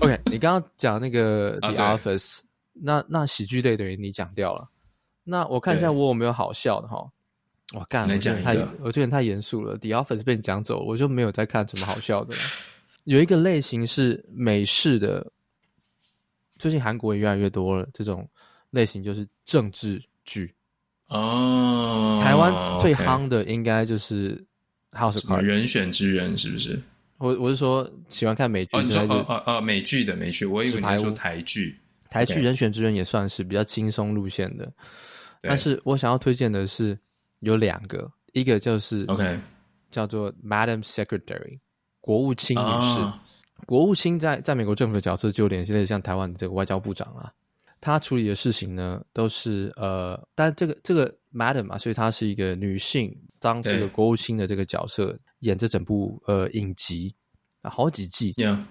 ，OK，你刚刚讲那个 The Office，、啊、那那喜剧类等于你讲掉了。那我看一下我有没有好笑的哈。我干，我觉得太我觉得太严肃了。The Office 被你讲走，我就没有再看什么好笑的了。有一个类型是美式的，最近韩国也越来越多了。这种类型就是政治剧哦。台湾最夯的应该就是《House of Cards》人选之人，是不是？我我是说喜欢看美剧，哦你说哦哦哦美剧的美剧，我以为你说台剧。台剧《人选之人》也算是比较轻松路线的，但是我想要推荐的是有两个，一个就是 OK 叫做 Madam Secretary。国务卿女士，哦、国务卿在在美国政府的角色就有点现在像台湾的这个外交部长啊，他处理的事情呢都是呃，但这个这个 Madam 嘛，所以她是一个女性当这个国务卿的这个角色演这整部呃影集啊好几季。Yeah.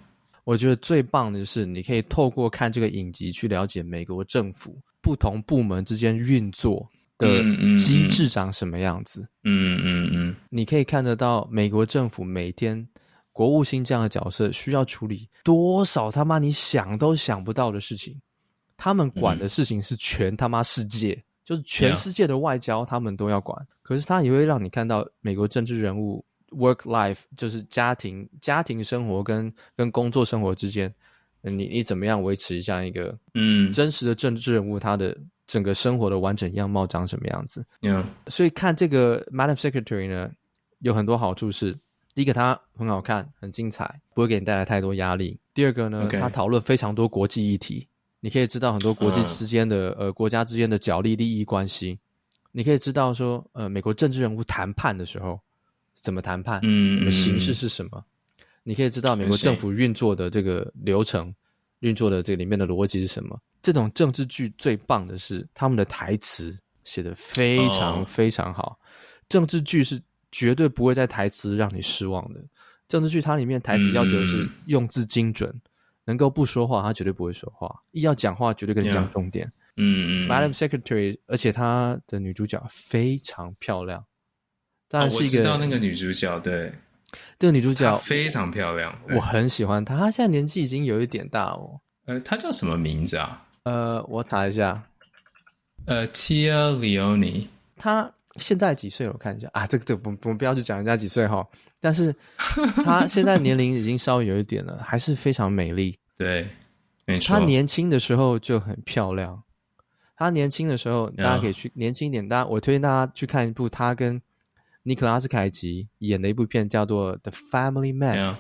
我觉得最棒的就是你可以透过看这个影集去了解美国政府不同部门之间运作的机制长什么样子。嗯嗯嗯，你可以看得到美国政府每天。国务卿这样的角色需要处理多少他妈你想都想不到的事情？他们管的事情是全他妈世界，嗯、就是全世界的外交他们都要管。可是他也会让你看到美国政治人物 work life，就是家庭家庭生活跟跟工作生活之间，你你怎么样维持这样一个嗯真实的政治人物他的整个生活的完整样貌长什么样子？Yeah. 所以看这个 Madam Secretary 呢，有很多好处是。第一个，它很好看，很精彩，不会给你带来太多压力。第二个呢，它.讨论非常多国际议题，你可以知道很多国际之间的、uh. 呃国家之间的角力利益关系。你可以知道说，呃，美国政治人物谈判的时候怎么谈判，嗯，嗯，形式是什么？你可以知道美国政府运作的这个流程，运作的这个里面的逻辑是什么？这种政治剧最棒的是他们的台词写得非常非常好。Oh. 政治剧是。绝对不会在台词让你失望的。政治剧它里面台词要求的是用字精准，嗯、能够不说话，他绝对不会说话。一要讲话，绝对跟你讲重点。嗯嗯。Madam Secretary，而且她的女主角非常漂亮。当然是一个、哦、我知道那个女主角，对，这个女主角非常漂亮，我很喜欢她。她现在年纪已经有一点大哦。呃，她叫什么名字啊？呃，我查一下。呃，Tia Leoni。她。现在几岁？我看一下啊，这个这个，我们不要去讲人家几岁哈。但是她现在年龄已经稍微有一点了，还是非常美丽。对，没错。她年轻的时候就很漂亮。她年轻的时候，大家可以去年轻一点。大家，我推荐大家去看一部她跟尼克拉斯凯奇演的一部片，叫做《The Family Man》。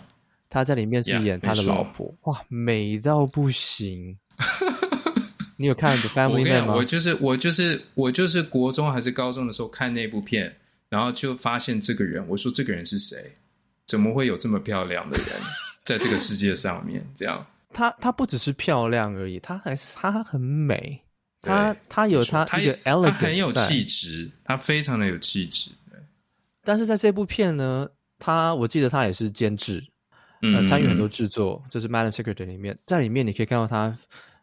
他在里面是演他的老婆，哇，美到不行。你有看《The Family Man》吗？我就是我就是我就是国中还是高中的时候看那部片，然后就发现这个人，我说这个人是谁？怎么会有这么漂亮的人在这个世界上面？这样，她她不只是漂亮而已，她还是她很美，她她有她一个 elegant，她很有气质，她非常的有气质。但是在这部片呢，她我记得她也是监制，呃，参与很多制作，这、嗯、是《Madam Secretary》里面，在里面你可以看到她。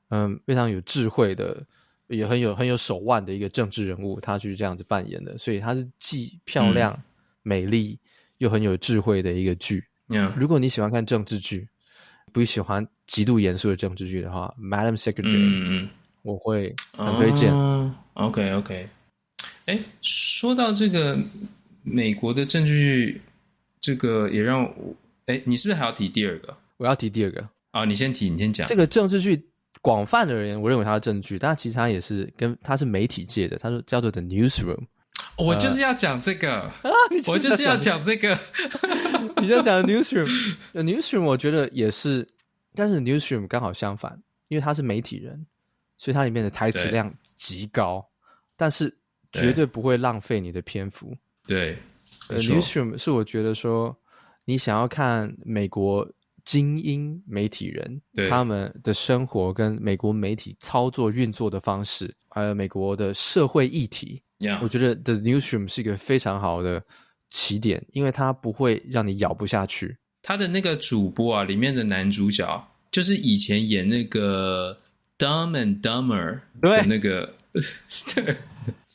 嗯，非常有智慧的，也很有很有手腕的一个政治人物，他就是这样子扮演的，所以他是既漂亮、嗯、美丽又很有智慧的一个剧。嗯，如果你喜欢看政治剧，不喜欢极度严肃的政治剧的话，《Madam Secretary》嗯，我会很推荐。哦、OK OK，哎，说到这个美国的政治剧，这个也让我，哎，你是不是还要提第二个？我要提第二个啊、哦，你先提，你先讲这个政治剧。广泛的人，我认为它是政治剧，但其实它也是跟它是媒体界的，它说叫做 The Newsroom。我就是要讲这个，呃、我就是要讲这个。你在讲 Newsroom，The Newsroom 我觉得也是，但是 Newsroom 刚好相反，因为他是媒体人，所以它里面的台词量极高，但是绝对不会浪费你的篇幅。对，呃，Newsroom 是我觉得说你想要看美国。精英媒体人，对他们的生活跟美国媒体操作运作的方式，还有美国的社会议题.我觉得 The Newsroom 是一个非常好的起点，因为它不会让你咬不下去。他的那个主播啊，里面的男主角就是以前演那个 Dumb and Dumber 的那个，对，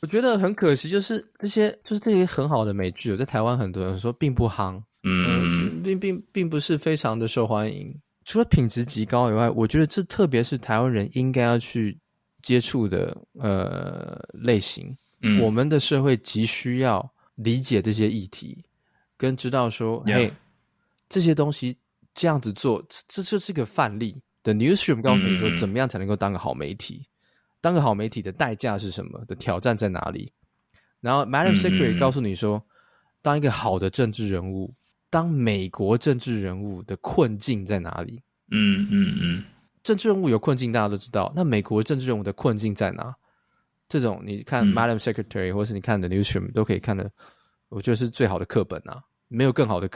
我觉得很可惜，就是这些就是这些很好的美剧，在台湾很多人说并不夯。嗯，并并并不是非常的受欢迎，除了品质极高以外，我觉得这特别是台湾人应该要去接触的呃类型。嗯，我们的社会急需要理解这些议题，跟知道说，嘿这些东西这样子做，这就是个范例。The newsroom 告诉你说，怎么样才能够当个好媒体？嗯、当个好媒体的代价是什么？的挑战在哪里？然后，Madam Secretary 告诉你说，嗯、当一个好的政治人物，当美国政治人物的困境在哪里？嗯嗯嗯，嗯政治人物有困境，大家都知道。那美国政治人物的困境在哪？这种你看，Madam Secretary，、嗯、或是你看的 Newsroom 都可以看的，我觉得是最好的课本啊，没有更好的。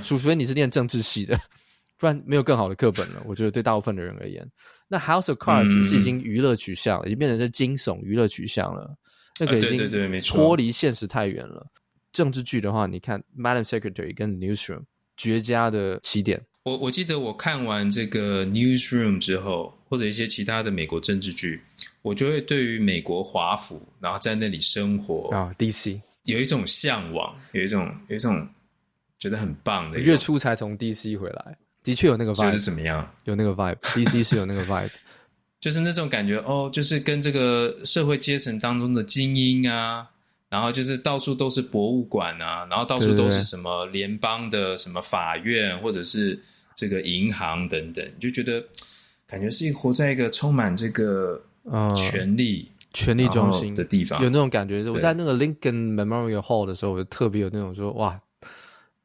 除非你是念政治系的，不然没有更好的课本了。我觉得对大部分的人而言，那 House of Cards 是已经娱乐取向了，嗯、已经变成是惊悚娱乐取向了。那个已经脱离现实太远了。啊、政治剧的话，你看 Madam Secretary 跟 Newsroom 绝佳的起点。我我记得我看完这个 Newsroom 之后，或者一些其他的美国政治剧。我就会对于美国华府，然后在那里生活啊，DC 有一种向往，有一种有一种觉得很棒的。月初才从 DC 回来，的确有那个 vibe。是怎么样？有那个 vibe，DC 是有那个 vibe，就是那种感觉哦，就是跟这个社会阶层当中的精英啊，然后就是到处都是博物馆啊，然后到处都是什么联邦的什么法院或者是这个银行等等，就觉得感觉是活在一个充满这个。呃，权力、权力中心的地方，有那种感觉。我在那个 Lincoln Memorial Hall 的时候，我就特别有那种说：“哇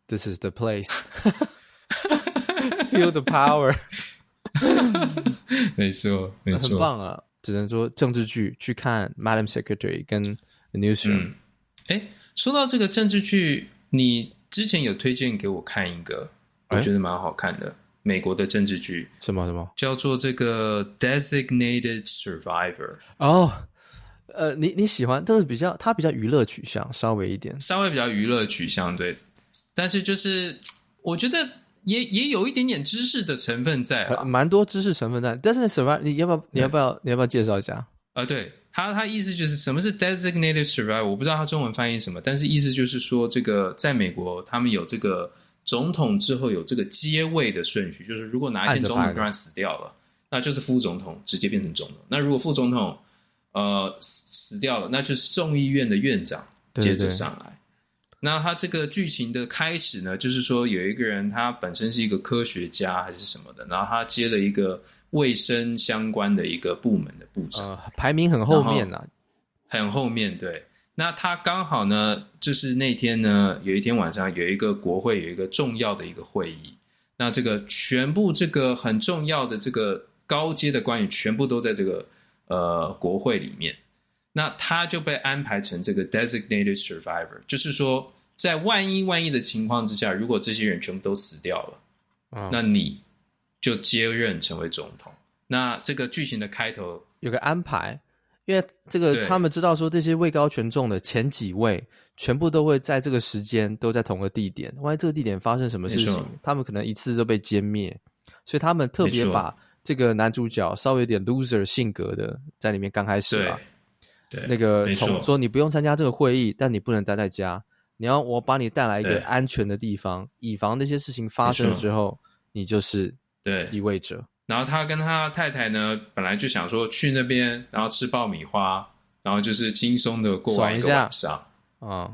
，This is the place, feel the power。”没错，没 错，很棒啊！只能说政治剧去看 Madam Secretary 跟 The Newsroom。哎、嗯，说到这个政治剧，你之前有推荐给我看一个，我觉得蛮好看的。欸美国的政治剧什么什么叫做这个 Designated Survivor 哦，呃，你你喜欢，但是比较它比较娱乐取向，稍微一点，稍微比较娱乐取向，对。但是就是我觉得也也有一点点知识的成分在，蛮多知识成分在。但是 Survivor，你要不要你要不要你要不要介绍一下？啊、呃，对他他意思就是什么是 Designated Survivor，我不知道他中文翻译什么，但是意思就是说这个在美国他们有这个。总统之后有这个接位的顺序，就是如果哪一天总统突然死掉了，那就是副总统直接变成总统。那如果副总统呃死死掉了，那就是众议院的院长接着上来。对对对。那他这个剧情的开始呢，就是说有一个人他本身是一个科学家还是什么的，然后他接了一个卫生相关的一个部门的部长，呃，排名很后面啊，很后面对。那他刚好呢，就是那天呢，有一天晚上有一个国会有一个重要的一个会议，那这个全部这个很重要的这个高阶的官员全部都在这个呃国会里面，那他就被安排成这个 designated survivor，就是说在万一万一的情况之下，如果这些人全部都死掉了，嗯，那你就接任成为总统。那这个剧情的开头有个安排。因为这个，他们知道说这些位高权重的前几位，全部都会在这个时间都在同个地点。万一这个地点发生什么事情，他们可能一次都被歼灭。所以他们特别把这个男主角稍微有点 loser 性格的在里面刚开始啊，对，那个从说你不用参加这个会议，但你不能待在家，你要我把你带来一个安全的地方，以防那些事情发生之后，你就是对继位者。然后他跟他太太呢，本来就想说去那边，然后吃爆米花，然后就是轻松的过完一个晚上。啊。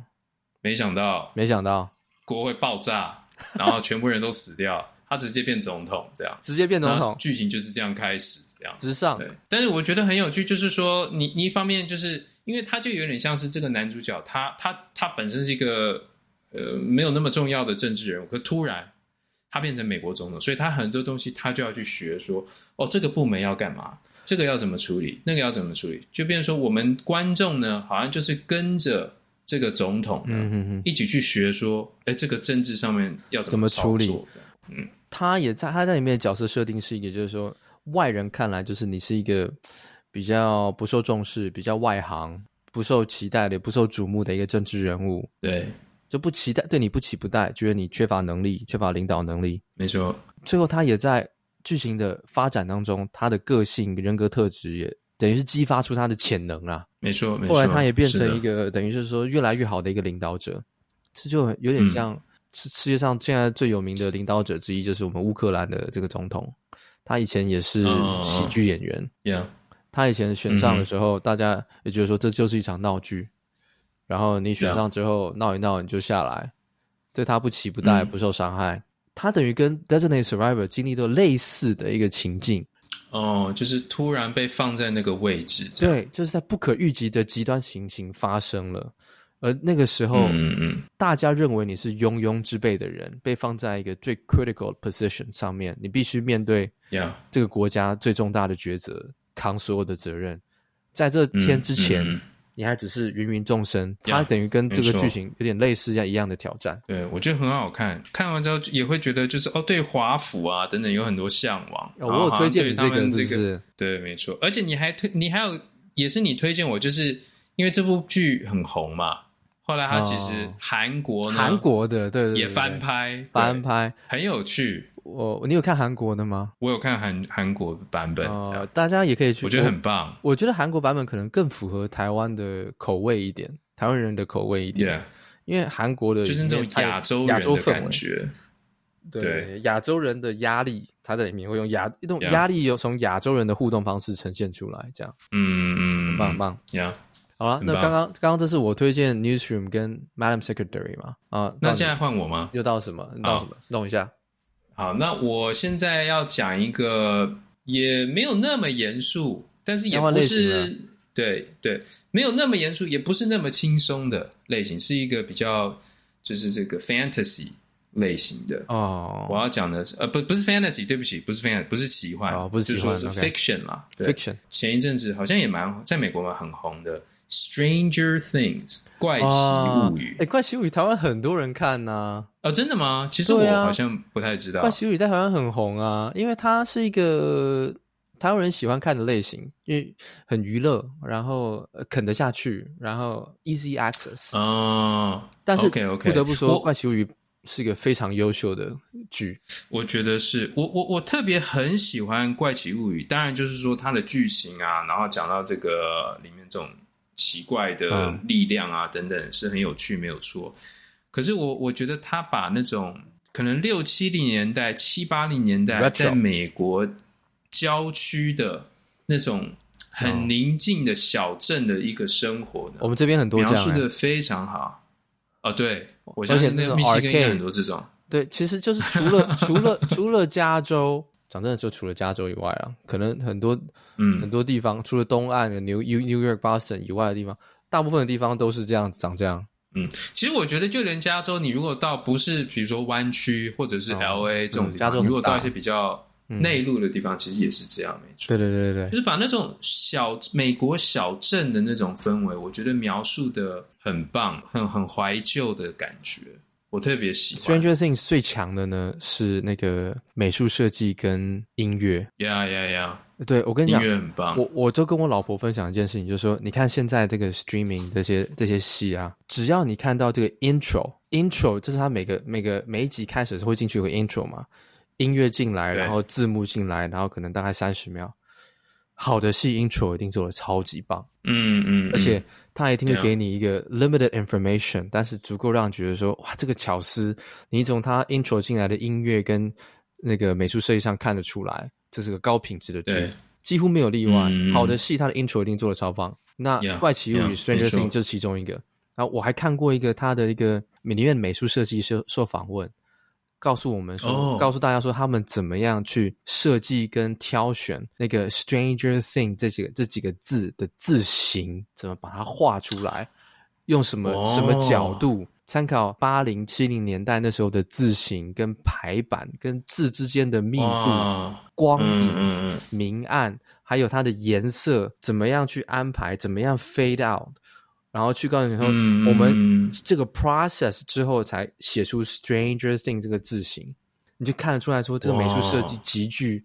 没想到，没想到。国会爆炸，然后全部人都死掉，他直接变总统，这样。直接变总统，剧情就是这样开始，这样。直上。对，但是我觉得很有趣，就是说你你一方面就是因为他就有点像是这个男主角，他他他本身是一个呃没有那么重要的政治人物，可突然。他变成美国总统，所以他很多东西他就要去学说，哦，这个部门要干嘛，这个要怎么处理，那个要怎么处理，就变成说我们观众呢，好像就是跟着这个总统呢，嗯哼哼一起去学说，哎，这个政治上面要怎么处理？嗯，他也在他在里面的角色设定是一个，就是说外人看来就是你是一个比较不受重视、比较外行、不受期待的、不受瞩目的一个政治人物，对。就不期待，对你不期不待，觉得你缺乏能力，缺乏领导能力。没错，最后他也在剧情的发展当中，他的个性、人格特质也等于是激发出他的潜能啊。没错，后来他也变成一个等于是说越来越好的一个领导者，这就有点像世界上现在最有名的领导者之一，就是我们乌克兰的这个总统。他以前也是喜剧演员。Yeah，他以前选上的时候，大家也觉得说这就是一场闹剧。然后你选上之后闹一闹，你就下来，对他不期不待，不受伤害。他等于跟 Designated Survivor 经历到类似的一个情境。哦，就是突然被放在那个位置，对，就是在不可预计的极端情形发生了。而那个时候，嗯嗯，大家认为你是庸庸之辈的人，被放在一个最 critical position 上面，你必须面对这个国家最重大的抉择，扛所有的责任。在这天之前，嗯嗯、你还只是芸芸众生，它等于跟这个剧情有点类似一样一样的挑战。对，我觉得很好看，看完之后也会觉得就是哦，对华府啊等等有很多向往。哦、我有推荐你这个，是不是？对，没错。而且你还推，你还有也是你推荐我，就是因为这部剧很红嘛。后来他其实韩国呢，韩国的对对也翻拍翻拍很有趣。我你有看韩国的吗？我有看韩韩国版本，大家也可以去。我觉得很棒。我觉得韩国版本可能更符合台湾的口味一点，台湾人的口味一点。因为韩国的就是那种亚洲亚洲氛围，对亚洲人的压力，他在里面会用亚一种压力，有从亚洲人的互动方式呈现出来，这样。嗯嗯，很棒很棒呀。好了，那刚刚刚刚这是我推荐 Newsroom 跟 Madam Secretary 嘛？啊，那现在换我吗？又到什么？到什么？弄一下。好，那我现在要讲一个也没有那么严肃，但是也不是对对，没有那么严肃，也不是那么轻松的类型，是一个比较就是这个 Fantasy 类型的哦。我要讲的是呃不不是 Fantasy，对不起，不是 Fantasy，不是奇幻，哦，不是奇幻，就是 Fiction 啦，Fiction。前一阵子好像也蛮在美国嘛很红的。Stranger Things 怪奇物语，哎、欸，怪奇物语台湾很多人看呐、啊。哦，真的吗？其实我好像不太知道。啊、怪奇物语在台湾很红啊，因为它是一个台湾人喜欢看的类型，因为很娱乐，然后啃得下去，然后 easy access 哦。但是不得不说，怪奇物语是一个非常优秀的剧。我觉得是我我我特别很喜欢怪奇物语，当然就是说它的剧情啊，然后讲到这个里面这种。奇怪的力量啊，等等，是很有趣，没有错。可是我我觉得他把那种可能六七零年代、七八零年代在美国郊区的那种很宁静的小镇的一个生活的，我们这边很多描述的非常好。哦，对，我相信那个密西根也很多这种。对，其实就是除了除了除了加州。讲真的，就除了加州以外啊，可能很多嗯很多地方，除了东岸的 New New York Boston 以外的地方，大部分的地方都是这样子长这样。嗯，其实我觉得就连加州，你如果到不是比如说湾区或者是 LA 这种地方，加州如果到一些比较内陆的地方，嗯、其实也是这样，没错。对对对对，就是把那种小美国小镇的那种氛围，我觉得描述的很棒，很很怀旧的感觉。我特别喜欢。Stranger Things 最强的呢是那个美术设计跟音乐。Yeah, yeah, yeah。对，我跟你讲，音乐很棒。我我就跟我老婆分享一件事情，就是说，你看现在这个 streaming 这些这些戏啊，只要你看到这个 intro，intro 就是它每个每个每一集开始会进去有个 intro 嘛，音乐进来，然后字幕进来，然后可能大概三十秒。好的戏 intro 一定做的超级棒，嗯嗯，而且他一定会给你一个 limited information，、嗯、但是足够让你觉得说，哇，这个巧思，你从他 intro 进来的音乐跟那个美术设计上看得出来，这是个高品质的剧，几乎没有例外。嗯、好的戏，他的 intro 一定做的超棒。那怪奇物语 Stranger Things 就是其中一个。然后我还看过一个他的一个里面美术设计师受访问。告诉我们说，oh. 告诉大家说，他们怎么样去设计跟挑选那个 “Stranger Thing” 这几个这几个字的字形，怎么把它画出来，用什么、oh. 什么角度，参考八零七零年代那时候的字形跟排版跟字之间的密度、oh. 光影、mm. 明暗，还有它的颜色，怎么样去安排，怎么样 fade out。然后去告诉你说，我们这个 process 之后才写出 Stranger Thing 这个字形，你就看得出来说，这个美术设计极具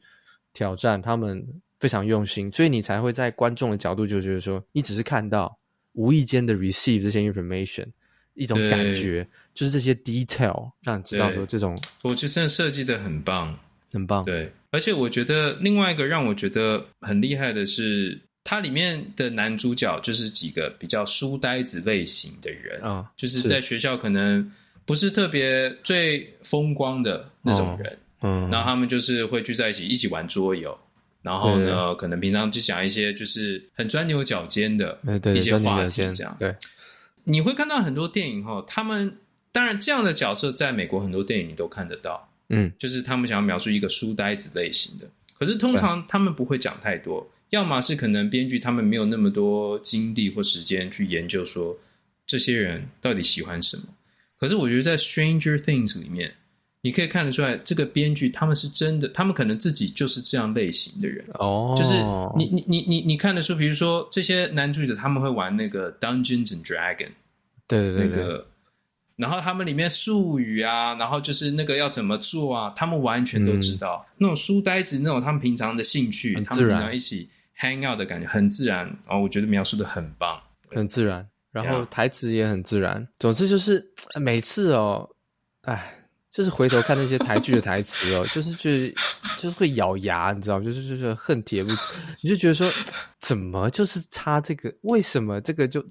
挑战，他们非常用心，所以你才会在观众的角度就觉得说，你只是看到无意间的 receive 这些 information，一种感觉，就是这些 detail 让你知道说这种，我觉得真的设计的很棒，很棒。对，而且我觉得另外一个让我觉得很厉害的是。它里面的男主角就是几个比较书呆子类型的人啊，就是在学校可能不是特别最风光的那种人，嗯，然后他们就是会聚在一起一起玩桌游，然后呢，对。可能平常就讲一些就是很钻牛角尖的一些话题，这样。对，你会看到很多电影哈，他们当然这样的角色在美国很多电影你都看得到，嗯，就是他们想要描述一个书呆子类型的，可是通常他们不会讲太多，对要么是可能编剧他们没有那么多精力或时间去研究说这些人到底喜欢什么。可是我觉得在《Stranger Things》里面，你可以看得出来，这个编剧他们是真的，他们可能自己就是这样类型的人哦。就是你你你你你看得出，比如说这些男主角他们会玩那个《Dungeons and Dragons》，对对对，那个，然后他们里面术语啊，然后就是那个要怎么做啊，他们完全都知道。嗯、那种书呆子，那种他们平常的兴趣，他们平常一起 hang out 的感觉很自然哦。我觉得描述的很棒，很自然。然后台词也很自然，总之就是每次哦，哎，就是回头看那些台剧的台词哦，就是就就是会咬牙，你知道吗？就是就是恨铁不，你就觉得说怎么就是差这个？为什么这个就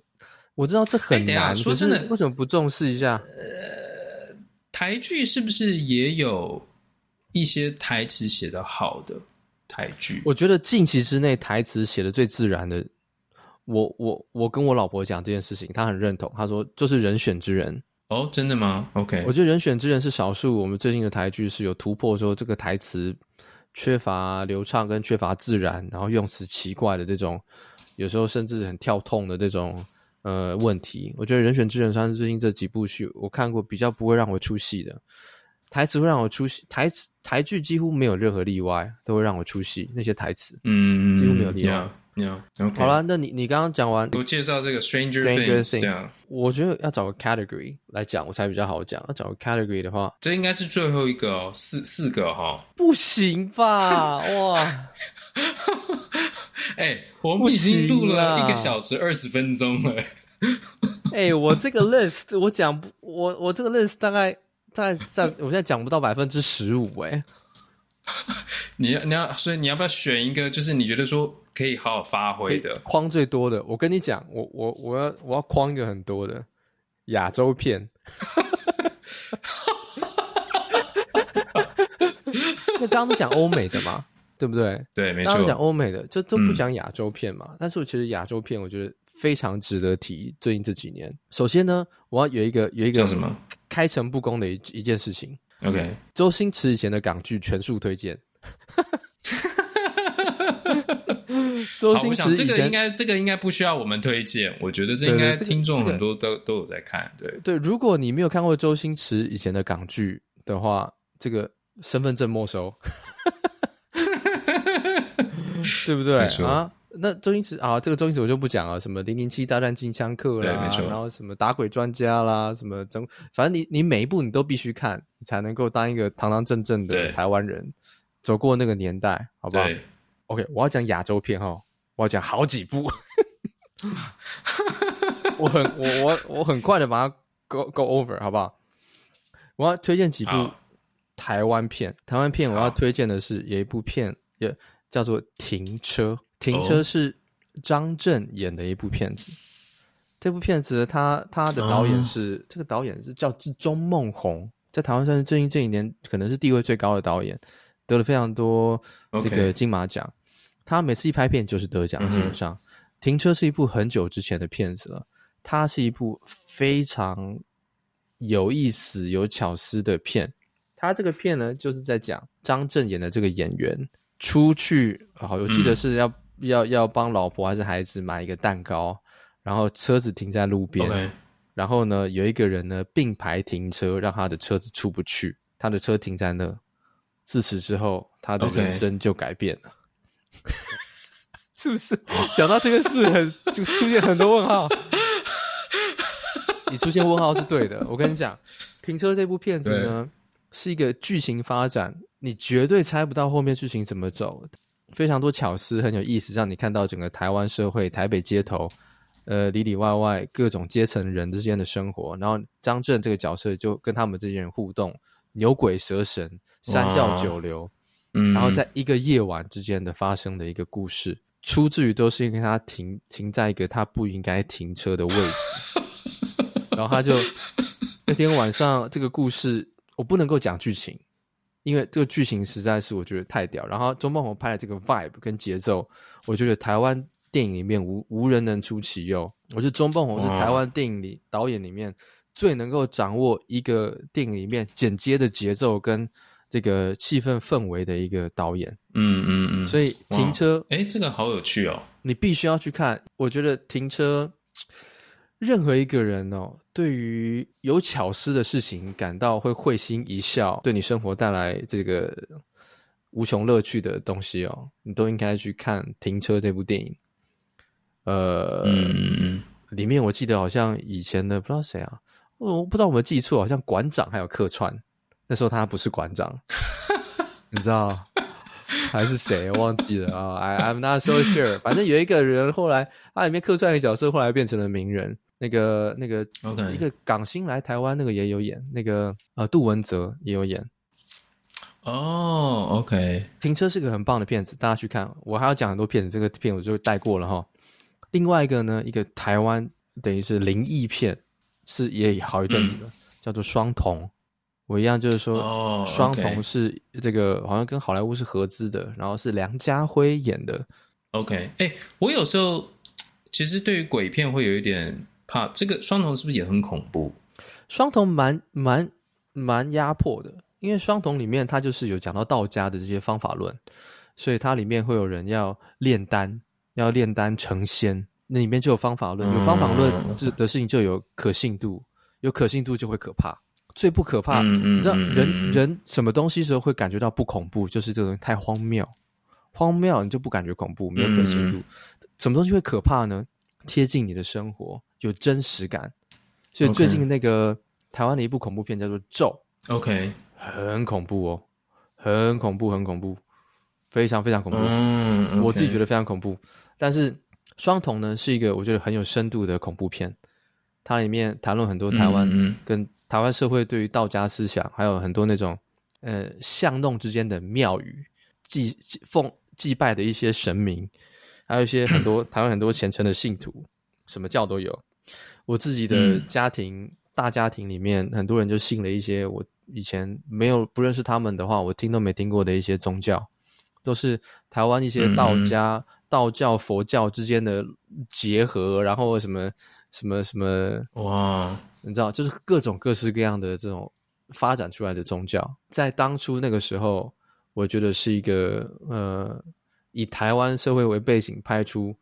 我知道这很难，说真的，为什么不重视一下？呃，台剧是不是也有一些台词写的好的台剧？我觉得近期之内台词写的最自然的。我我我跟我老婆讲这件事情，她很认同。她说就是人选之人哦，真的吗？OK，我觉得人选之人是少数。我们最近的台剧是有突破，说这个台词缺乏流畅跟缺乏自然，然后用词奇怪的这种，有时候甚至很跳痛的这种呃问题。我觉得人选之人算是最近这几部剧我看过比较不会让我出戏的台词，会让我出戏。台词台剧几乎没有任何例外，都会让我出戏。那些台词，嗯，几乎没有例外。Yeah. Okay. 好了，那你你刚刚讲完，我介绍这个 Stranger Things，, Things 这样我觉得要找个 category 来讲，我才比较好讲。要找个 category 的话，这应该是最后一个哦，四四个哈、哦，不行吧？哇！哎、欸，我们已经录了一个小时二十分钟了。哎、欸，我这个 list 我讲不，我我这个 list 大概大概在，我现在讲不到百分之十五哎。你要你要，所以你要不要选一个？就是你觉得说。可以好好发挥的，框最多的。我跟你讲，我我我要我要框一个很多的亚洲片。那刚刚都讲欧美的嘛，对不对？对，没错。刚刚讲欧美的，就都不讲亚洲片嘛。嗯、但是我其实亚洲片，我觉得非常值得提。最近这几年，首先呢，我要有一个有一个什么开诚布公的一一件事情。OK，周星驰以前的港剧全数推荐。周星驰，这个应该这个应该不需要我们推荐，我觉得这应该听众很多都都有在看。对对，如果你没有看过周星驰以前的港剧的话，这个身份证没收，对不对啊？那周星驰啊，这个周星驰我就不讲了，什么零零七大战金枪客啦，然后什么打鬼专家啦，什么整，反正你你每一部你都必须看，你才能够当一个堂堂正正的台湾人，走过那个年代，好不好？OK，我要讲亚洲片哈，我要讲好几部，我很我我我很快的把它 go go over 好不好？我要推荐几部台湾片，台湾片我要推荐的是有一部片也叫做《停车》，《停车》是张震演的一部片子。这部片子他他的导演是、嗯、这个导演是叫钟孟宏，在台湾算是最近这一年可能是地位最高的导演，得了非常多这个金马奖。他每次一拍片就是得奖，基本上，停车》是一部很久之前的片子了。它是一部非常有意思、有巧思的片。他这个片呢，就是在讲张震演的这个演员出去，好，我记得是要、嗯、要要帮老婆还是孩子买一个蛋糕，然后车子停在路边，Okay. 然后呢，有一个人呢并排停车，让他的车子出不去，他的车停在那。自此之后，他的人生就改变了。Okay. 是不是讲到这个是很 就出现很多问号？你出现问号是对的。我跟你讲，《停车》这部片子呢，对是一个剧情发展，你绝对猜不到后面剧情怎么走。非常多巧思，很有意思，让你看到整个台湾社会、台北街头，呃，里里外外各种阶层人之间的生活。然后张震这个角色就跟他们这些人互动，牛鬼蛇神、三教九流。嗯，然后在一个夜晚之间的发生的一个故事，出自于都是因为他停停在一个他不应该停车的位置，然后他就那天晚上这个故事我不能够讲剧情，因为这个剧情实在是我觉得太屌。然后钟孟宏拍的这个 vibe 跟节奏，我觉得台湾电影里面无无人能出其右。我觉得钟孟宏是台湾电影里导演里面最能够掌握一个电影里面剪接的节奏跟这个气氛氛围的一个导演。嗯嗯嗯。所以停车，哎，这个好有趣哦。你必须要去看。我觉得停车。任何一个人哦，对于有巧思的事情感到会会心一笑，对你生活带来这个无穷乐趣的东西哦，你都应该去看《停车》这部电影。呃，嗯，里面我记得好像以前的不知道谁啊，我不知道我们记错，好像馆长还有客串，那时候他不是馆长，你知道还是谁？我忘记了啊、oh,，I I'm not so sure。反正有一个人后来他里面客串的角色，后来变成了名人。那个那个，OK，一个港星来台湾，那个也有演，那个呃，杜文泽也有演。哦、oh,，OK，停车是个很棒的片子，大家去看。我还要讲很多片子，这个片我就带过了哈。另外一个呢，一个台湾等于是灵异片，是也好一阵子的，嗯、叫做《双瞳》。我一样就是说，《双瞳》是这个好像跟好莱坞是合资的，然后是梁家辉演的。OK，哎、欸，我有时候其实对于鬼片会有一点。怕这个双瞳是不是也很恐怖？双瞳蛮蛮蛮压迫的，因为双瞳里面它就是有讲到道家的这些方法论，所以它里面会有人要炼丹，要炼丹成仙，那里面就有方法论，有方法论这的事情就有可信度，有可信度就会可怕。最不可怕，你知道人人什么东西时候会感觉到不恐怖？就是这个东西太荒谬，荒谬你就不感觉恐怖，没有可信度。什么东西会可怕呢？贴近你的生活。有真实感，所以最近那个台湾的一部恐怖片叫做《咒》，OK，很恐怖哦，很恐怖，很恐怖，非常非常恐怖。嗯，okay. 我自己觉得非常恐怖。但是《双瞳》呢，是一个我觉得很有深度的恐怖片，它里面谈论很多台湾跟台湾社会对于道家思想，还有很多那种呃巷弄之间的庙宇祭奉祭拜的一些神明，还有一些很多 台湾很多虔诚的信徒，什么教都有。我自己的家庭、嗯、大家庭里面，很多人就信了一些我以前没有不认识他们的话，我听都没听过的一些宗教，都是台湾一些道家、嗯、道教、佛教之间的结合，然后什么什么什么哇，你知道，就是各种各式各样的这种发展出来的宗教，在当初那个时候，我觉得是一个呃，以台湾社会为背景拍出。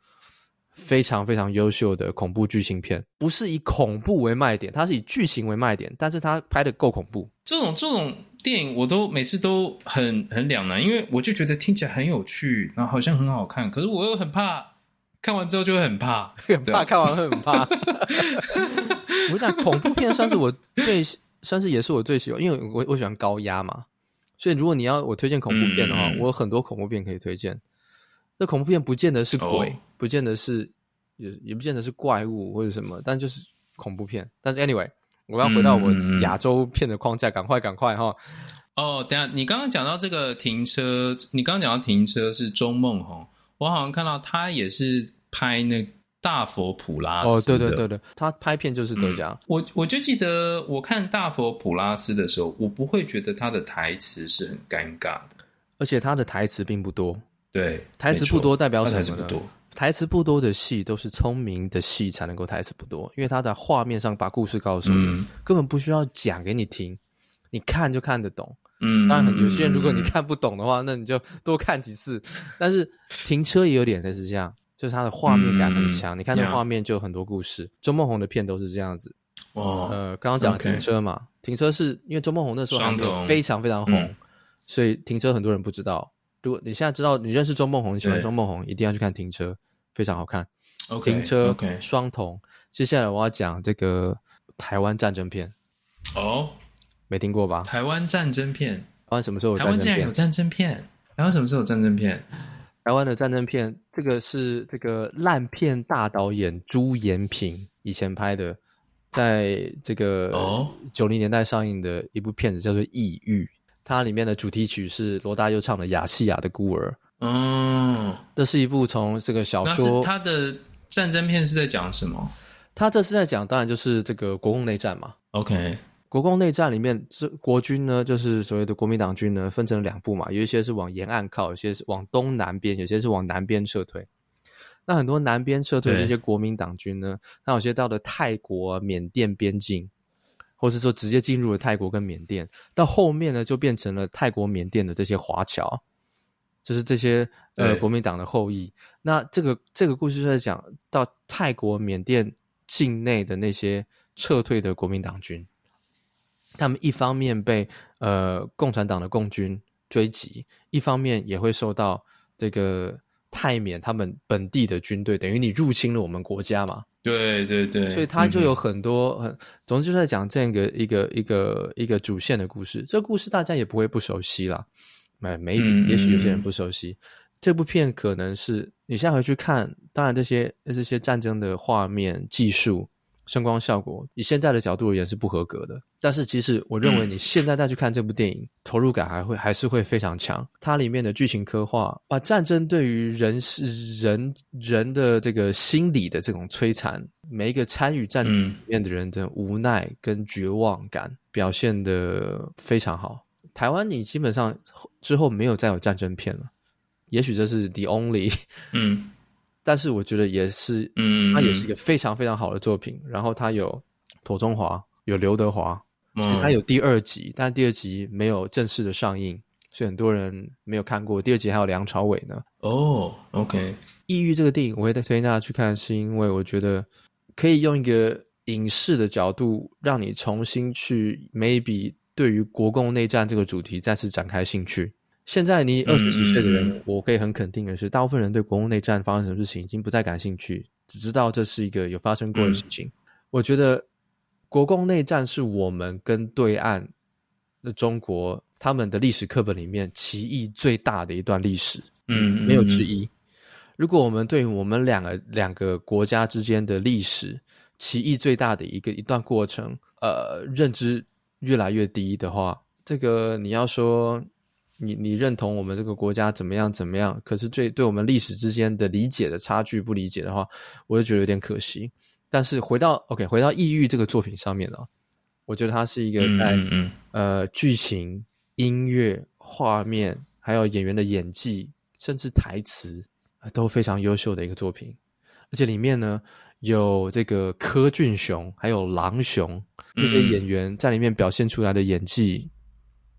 非常非常优秀的恐怖剧情片，不是以恐怖为卖点，它是以剧情为卖点，但是它拍的够恐怖。这种这种电影，我都每次都很很两难，因为我就觉得听起来很有趣，然后好像很好看，可是我又很怕，看完之后就会很怕，很怕看完会很怕。我讲恐怖片算是我最，算是也是我最喜欢，因为我我喜欢高压嘛，所以如果你要我推荐恐怖片的话，嗯、我有很多恐怖片可以推荐。那恐怖片不见得是鬼，oh. 不见得是也也不见得是怪物或者什么，但就是恐怖片。但是 anyway，我要回到我亚洲片的框架，赶、嗯、快赶快哈！哦，等下你刚刚讲到这个停车，你刚刚讲到停车是钟孟宏，我好像看到他也是拍那大佛普拉斯。哦，对对对对，他拍片就是得奖、嗯。我我就记得我看大佛普拉斯的时候，我不会觉得他的台词是很尴尬的，而且他的台词并不多。对，台词不多代表什么呢？台词不多的戏都是聪明的戏才能够台词不多，因为他在画面上把故事告诉你，嗯、根本不需要讲给你听，你看就看得懂。嗯，当然有些人如果你看不懂的话，嗯、那你就多看几次。但是停车也有点类似这样，就是它的画面感很强，嗯、你看这画面就有很多故事。周梦红的片都是这样子。哦，呃，刚刚讲停车嘛停车是因为周梦红那时候还非常非常红，嗯、所以停车很多人不知道。如果你现在知道你认识周梦红，你喜欢周梦红，一定要去看《停车》，非常好看。Okay, 停车，okay. 双瞳。接下来我要讲这个台湾战争片。哦，没听过吧？台湾战争片，台湾什么时候有战争片？台湾竟然有战争片？台湾什么时候有战争片？台湾的战争片，这个是这个烂片大导演朱延平以前拍的，在这个哦九零年代上映的一部片子，叫做《异域》。它里面的主题曲是罗大佑唱的《亚细亚的孤儿》。嗯，这是一部从这个小说。它的战争片是在讲什么？它这是在讲，当然就是这个国共内战嘛。OK，国共内战里面，这国军呢，就是所谓的国民党军呢，分成两部嘛，有一些是往沿岸靠，有些是往东南边，有些是往南边撤退。那很多南边撤退的这些国民党军呢，那有些到了泰国、缅甸边境，或是说直接进入了泰国跟缅甸，到后面呢，就变成了泰国、缅甸的这些华侨，就是这些呃国民党的后裔。那这个这个故事就在讲到泰国、缅甸境内的那些撤退的国民党军。他们一方面被呃共产党的共军追击，一方面也会受到这个泰缅他们本地的军队，等于你入侵了我们国家嘛？对对对，所以他就有很多很，总之就在讲这样一个一个一个一个主线的故事。这个故事大家也不会不熟悉啦，没没也许有些人不熟悉。这部片可能是你现在回去看，当然这些这些战争的画面技术。声光效果以现在的角度而言是不合格的，但是其实我认为你现在再去看这部电影，嗯、投入感还会还是会非常强。它里面的剧情刻画，把战争对于人是人人的这个心理的这种摧残，每一个参与战争里面的人的无奈跟绝望感表现的非常好。台湾你基本上之后没有再有战争片了，也许这是 the only 嗯。但是我觉得也是，嗯，它也是一个非常非常好的作品。嗯、然后它有庹宗华，有刘德华，其实它有第二集，嗯、但第二集没有正式的上映，所以很多人没有看过。第二集还有梁朝伟呢。哦，OK，抑郁这个电影我会推荐大家去看，是因为我觉得可以用一个影视的角度，让你重新去 maybe 对于国共内战这个主题再次展开兴趣。现在你二十几岁的人，我可以很肯定的是，大部分人对国共内战发生什么事情已经不再感兴趣，只知道这是一个有发生过的事情。嗯、我觉得国共内战是我们跟对岸的中国他们的历史课本里面歧义最大的一段历史，嗯，没有之一。如果我们对于我们两个两个国家之间的历史歧义最大的一个一段过程，呃，认知越来越低的话，这个你要说。你你认同我们这个国家怎么样怎么样？可是最对我们历史之间的理解的差距不理解的话，我就觉得有点可惜。但是回到 OK，回到《异域》这个作品上面呢，我觉得它是一个在嗯嗯嗯呃剧情、音乐、画面，还有演员的演技，甚至台词都非常优秀的一个作品。而且里面呢有这个柯俊雄，还有狼雄这些演员在里面表现出来的演技。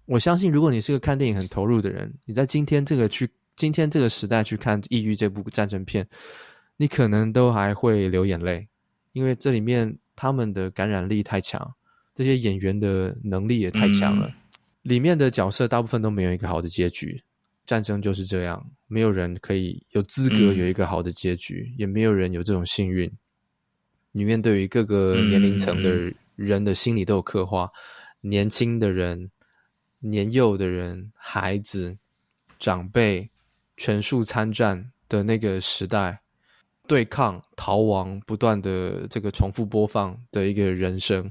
我相信，如果你是个看电影很投入的人，你在今天这个去今天这个时代去看《抑郁》这部战争片，你可能都还会流眼泪，因为这里面他们的感染力太强，这些演员的能力也太强了。嗯、里面的角色大部分都没有一个好的结局，战争就是这样，没有人可以有资格有一个好的结局，嗯、也没有人有这种幸运。里面对于各个年龄层的人的心理都有刻画，嗯、年轻的人。年幼的人、孩子、长辈，全数参战的那个时代，对抗、逃亡，不断的这个重复播放的一个人生，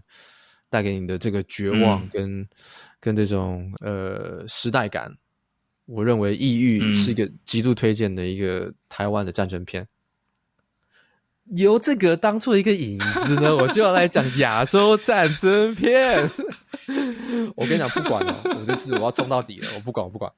带给你的这个绝望跟、嗯、跟这种呃时代感，我认为《抑郁》是一个极度推荐的一个台湾的战争片。由这个当做一个引子呢，我就要来讲亚洲战争片。我跟你讲，不管了，我这次我要冲到底了，我不管，我不管。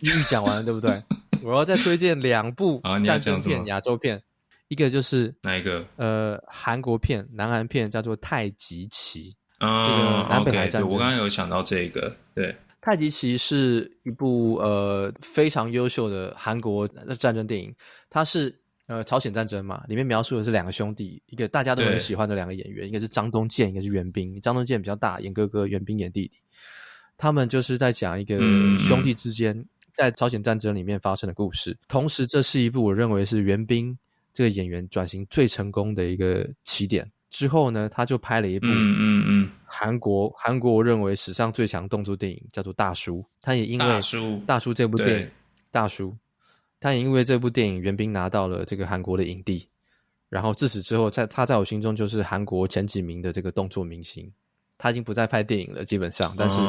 英语讲完了，对不对？我要再推荐两部战争片，亚洲片，一个就是哪一个？呃，韩国片，南韩片，叫做《太极旗》。嗯，这个南北海战争。Okay, 我刚刚有想到这个，对，《太极旗》是一部呃非常优秀的韩国战争电影，它是。呃，朝鲜战争嘛，里面描述的是两个兄弟，一个大家都很喜欢的两个演员，一个是张东健，一个是元彬。张东健比较大，演哥哥；元彬演弟弟。他们就是在讲一个兄弟之间在朝鲜战争里面发生的故事。嗯、同时，这是一部我认为是元彬这个演员转型最成功的一个起点。之后呢，他就拍了一部嗯嗯嗯韩国韩国我认为史上最强动作电影，叫做《大叔》。他也因为《大叔》大叔这部电影，大叔。他也因为这部电影，袁冰拿到了这个韩国的影帝，然后自此之后，在他在我心中就是韩国前几名的这个动作明星。他已经不再拍电影了，基本上，但是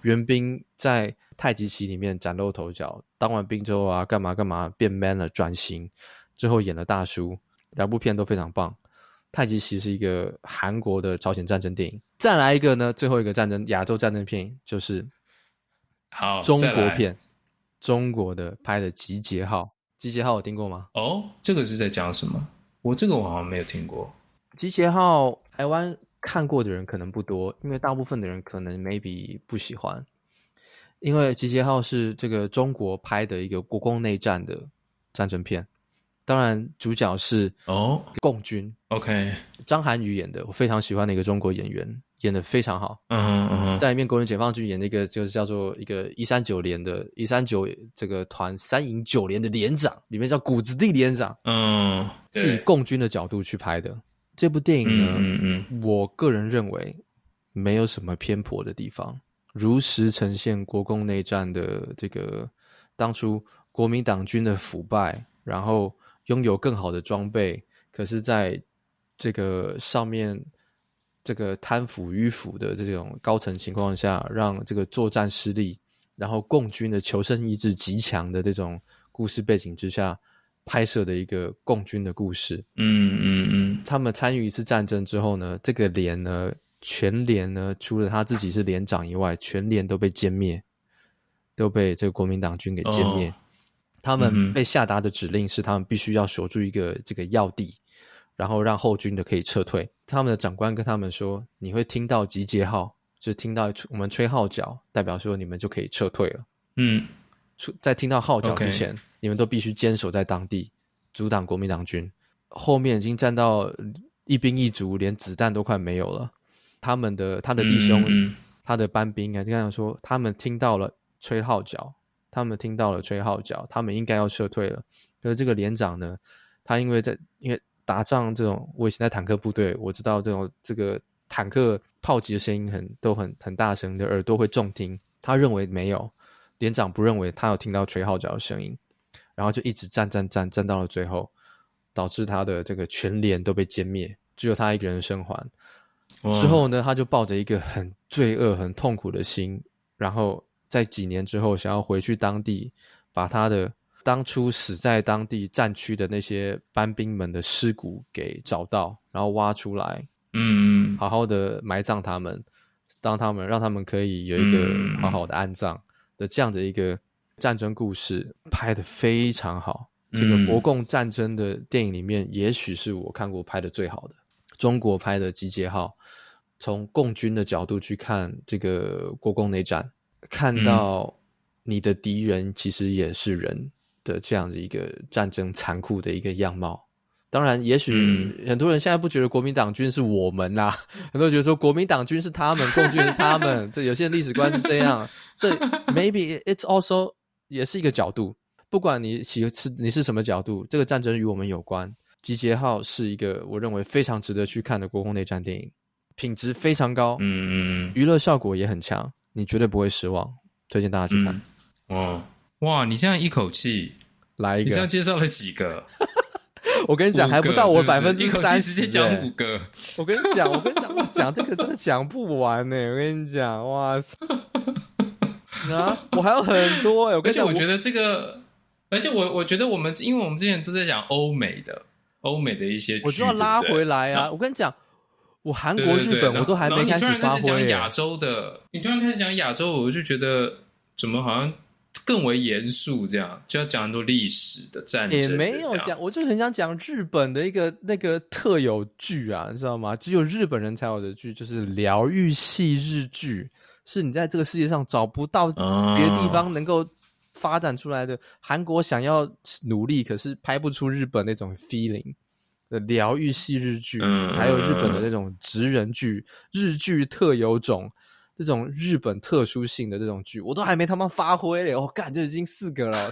袁冰在太极旗里面崭露头角，当完兵之后啊，干嘛干嘛变 man 了，转型之后演了大叔，两部片都非常棒。太极旗是一个韩国的朝鲜战争电影。再来一个呢，最后一个战争亚洲战争片就是好中国片，中国的拍的《集结号》。集结号有听过吗？哦，这个是在讲什么？我这个我好像没有听过。集结号台湾看过的人可能不多，因为大部分的人可能 maybe 不喜欢。因为集结号是这个中国拍的一个国共内战的战争片。当然，主角是哦，共军。Oh, OK，张涵予演的，我非常喜欢的一个中国演员，演的非常好。嗯哼嗯哼，在里面国人解放军演那个就是叫做一个一三九连的，一三九这个团三营九连的连长，里面叫谷子地连长。嗯，是以共军的角度去拍的这部电影呢。嗯嗯，嗯，我个人认为没有什么偏颇的地方，如实呈现国共内战的这个当初国民党军的腐败，然后。拥有更好的装备，可是在这个上面，这个贪腐迂腐的这种高层情况下，让这个作战失利，然后共军的求生意志极强的这种故事背景之下拍摄的一个共军的故事。嗯嗯嗯，他们参与一次战争之后呢，这个连呢，全连呢，除了他自己是连长以外，全连都被歼灭，都被这个国民党军给歼灭。哦他们被下达的指令是，他们必须要守住一个这个要地，然后让后军的可以撤退。他们的长官跟他们说：“你会听到集结号，就听到我们吹号角，代表说你们就可以撤退了。”嗯，在听到号角之前.你们都必须坚守在当地，阻挡国民党军。后面已经站到一兵一卒，连子弹都快没有了。他们的他的弟兄，嗯嗯他的班兵啊，就这样说：他们听到了吹号角。他们听到了吹号角，他们应该要撤退了。可是这个连长呢，他因为在因为打仗这种，我以前在坦克部队，我知道这种这个坦克炮击的声音很都很很大声，的耳朵会重听。他认为没有，连长不认为他有听到吹号角的声音，然后就一直战战战战到了最后，导致他的这个全连都被歼灭，只有他一个人生还。之后呢，他就抱着一个很罪恶、很痛苦的心，然后。在几年之后，想要回去当地，把他的当初死在当地战区的那些班兵们的尸骨给找到，然后挖出来，嗯，好好的埋葬他们，当他们让他们可以有一个好好的安葬的这样的一个战争故事，拍的非常好。这个国共战争的电影里面，也许是我看过拍的最好的。中国拍的《集结号》，从共军的角度去看这个国共内战。看到你的敌人其实也是人的这样的一个战争残酷的一个样貌。当然，也许很多人现在不觉得国民党军是我们呐、啊，很多人觉得说国民党军是他们，共军是他们。这有些历史观是这样。这 maybe it's also 也是一个角度。不管你喜是你是什么角度，这个战争与我们有关。集结号是一个我认为非常值得去看的国共内战电影，品质非常高，嗯嗯，娱乐效果也很强。你绝对不会失望，推荐大家去看。嗯、哦，哇！你现在一口气来一个，你这样介绍了几个？我跟你讲，还不到我百分之三十，直接讲五个。我跟你讲，我跟你讲，我讲这个真的讲不完呢。我跟你讲，哇塞！啊，我还有很多哎。而且我觉得这个，而且我我觉得我们，因为我们之前都在讲欧美的，欧美的一些，我就要拉回来啊！我跟你讲。我韩国、日本我都还没开始发挥。你突然开始讲亚洲的，你突然开始讲亚洲，我就觉得怎么好像更为严肃，这样就要讲很多历史的战争。也没有讲，我就很想讲日本的一个那个特有剧啊，你知道吗？只有日本人才有的剧，就是疗愈系日剧，是你在这个世界上找不到别的地方能够发展出来的。韩国想要努力，可是拍不出日本那种 feeling。的疗愈系日剧，嗯，还有日本的那种职人剧，日剧特有种，这种日本特殊性的这种剧，我都还没他妈发挥嘞！我、哦、干，就已经四个了，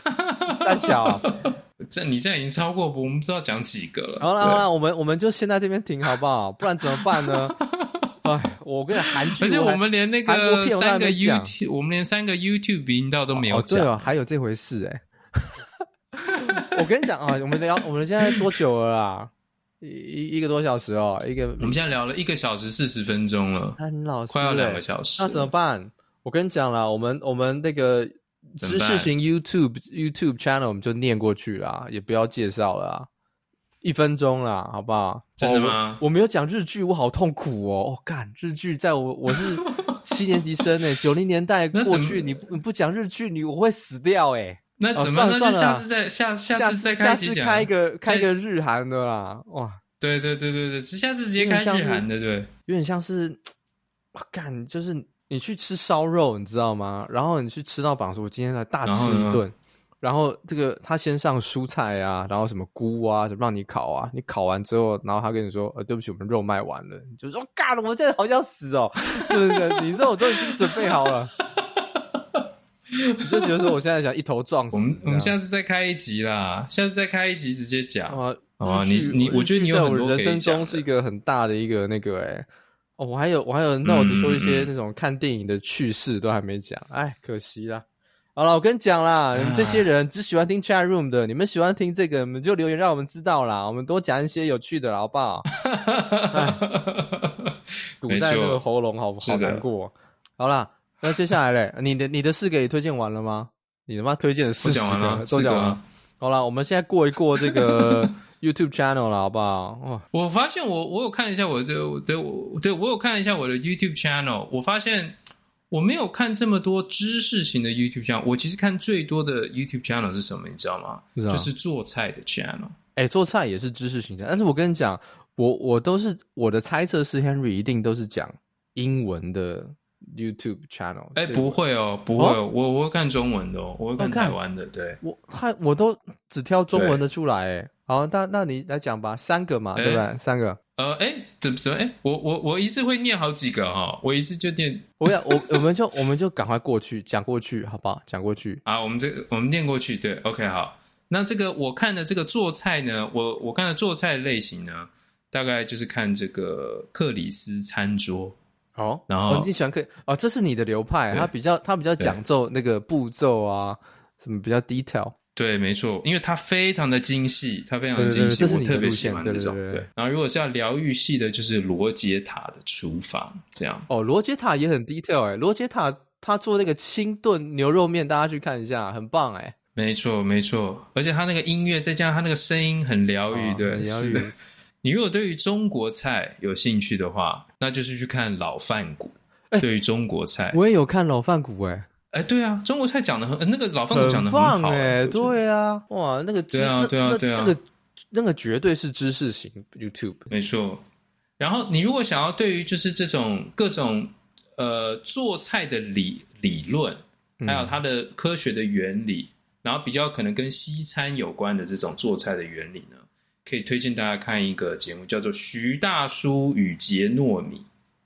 三小，这你这样已经超过，我们不知道讲几个了。好了好了，我们我们就先在这边停好不好？不然怎么办呢？哎，我跟你韩剧，而且我们连那个三个 YouTube，我们连三个 YouTube 频道都没有讲。哦，对哦，还有这回事哎！我跟你讲啊，我们聊，我们现在多久了啦？一一个多小时哦，一个我们现在聊了一个小时四十分钟了，很老实，快要两个小时，那怎么办？我跟你讲了，我们我们那个知识型 YouTube YouTube channel 我们就念过去啦，也不要介绍了啊。一分钟啦，好不好？真的吗？我，我没有讲日剧，我好痛苦哦！哦，干日剧，在我我是七年级生诶，九零年代 过去，你不你不讲日剧，你我会死掉诶。那怎么？那就下次再下下次再下次开一个开一个日韩的啦，哇！对对对对对，下次直接开日韩的，对，有点像是，我干，就是你去吃烧肉，你知道吗？然后你去吃到饱，说我今天来大吃一顿。然后这个他先上蔬菜啊，然后什么菇啊，什么让你烤啊，你烤完之后，然后他跟你说，呃，对不起，我们肉卖完了，你就说，干了，我现在好想死哦，是不是？你肉都已经准备好了，你就觉得说，我现在想一头撞死。我们我们下次再开一集啦，下次再开一集直接讲啊啊！你你，我觉得你在我人生中是一个很大的一个那个哎，哦，我还有我还有，那我就说一些那种看电影的趣事都还没讲，哎，可惜啦。好了，我跟你讲啦，你们这些人只喜欢听 chat room 的，你们喜欢听这个，你们就留言让我们知道啦，我们多讲一些有趣的，好不好？堵在那个喉咙，好好难过。好啦，那接下来嘞，你的你的四个也推荐完了吗？你他妈推荐的四十个都讲完了。好了，我们现在过一过这个 YouTube channel 了，好不好？哦，我发现我我有看一下我这个，对我对我有看一下我的 YouTube channel，我发现。我没有看这么多知识型的 YouTube channel，我其实看最多的 YouTube channel 是什么？你知道吗？是就是做菜的 channel。哎、欸，做菜也是知识型的，但是我跟你讲，我我都是我的猜测是 Henry 一定都是讲英文的 YouTube channel。哎、欸，不会哦，不会哦，哦我我会看中文的哦，我会看台湾的。对，我看我都只挑中文的出来。哎，好，那那你来讲吧，三个嘛，欸、对不对？三个。呃，哎，怎么怎么？哎，我我我一次会念好几个哈，我一次就念。我要我我们就我们就赶快过去讲过去，好不好？讲过去啊，我们这个我们念过去，对，OK，好。那这个我看的这个做菜呢，我我看的做菜的类型呢，大概就是看这个克里斯餐桌哦，然后、哦、你喜欢可以哦，这是你的流派，他比较他比较讲究那个步骤啊，什么比较 detail。对，没错，因为它非常的精细，它非常的精细，我特别喜欢这种。对，然后如果是要疗愈系的，就是罗杰塔的厨房这样。哦，罗杰塔也很 detail 哎，罗杰塔他做那个清炖牛肉面，大家去看一下，很棒哎。没错，没错，而且他那个音乐再加上他那个声音很疗愈，对，很疗愈。你如果对于中国菜有兴趣的话，那就是去看老饭骨。对于中国菜，我也有看老饭骨哎。哎，对啊，中国菜讲的很，那个老饭骨讲的很好，哎，对啊，哇，那个对啊，对啊，对啊，这个那个绝对是知识型 YouTube，没错。然后你如果想要对于就是这种各种呃做菜的理理论，还有它的科学的原理，然后比较可能跟西餐有关的这种做菜的原理呢，可以推荐大家看一个节目，叫做《徐大叔与杰糯米》。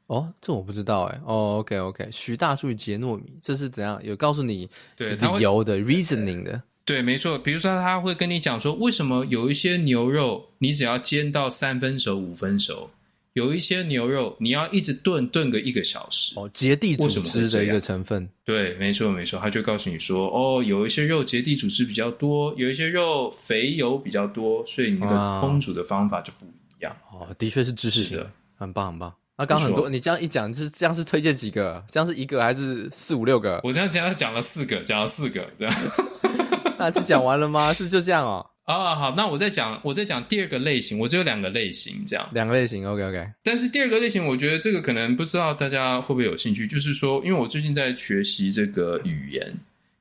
哦，这我不知道哎。哦，OK OK，徐大叔与杰糯米，这是怎样？有告诉你对理由的 reasoning 的？对，没错。比如说，他会跟你讲说，为什么有一些牛肉你只要煎到三分熟、五分熟，有一些牛肉你要一直炖炖个一个小时。哦，结缔组织的一个成分。对，没错没错。他就告诉你说，哦，有一些肉结缔组织比较多，有一些肉肥油比较多，所以你的烹煮的方法就不一样。哦，的确是知识型的，很棒很棒。那刚很多，你这样一讲，是这样是推荐几个？这样是一个还是四五六个？我这样讲讲了四个，讲了四个，这样。那就讲完了吗？是就这样哦。啊，好，那我再讲，我再讲第二个类型。我只有两个类型，这样。两个类型，OK OK。但是第二个类型，我觉得这个可能不知道大家会不会有兴趣，就是说，因为我最近在学习这个语言，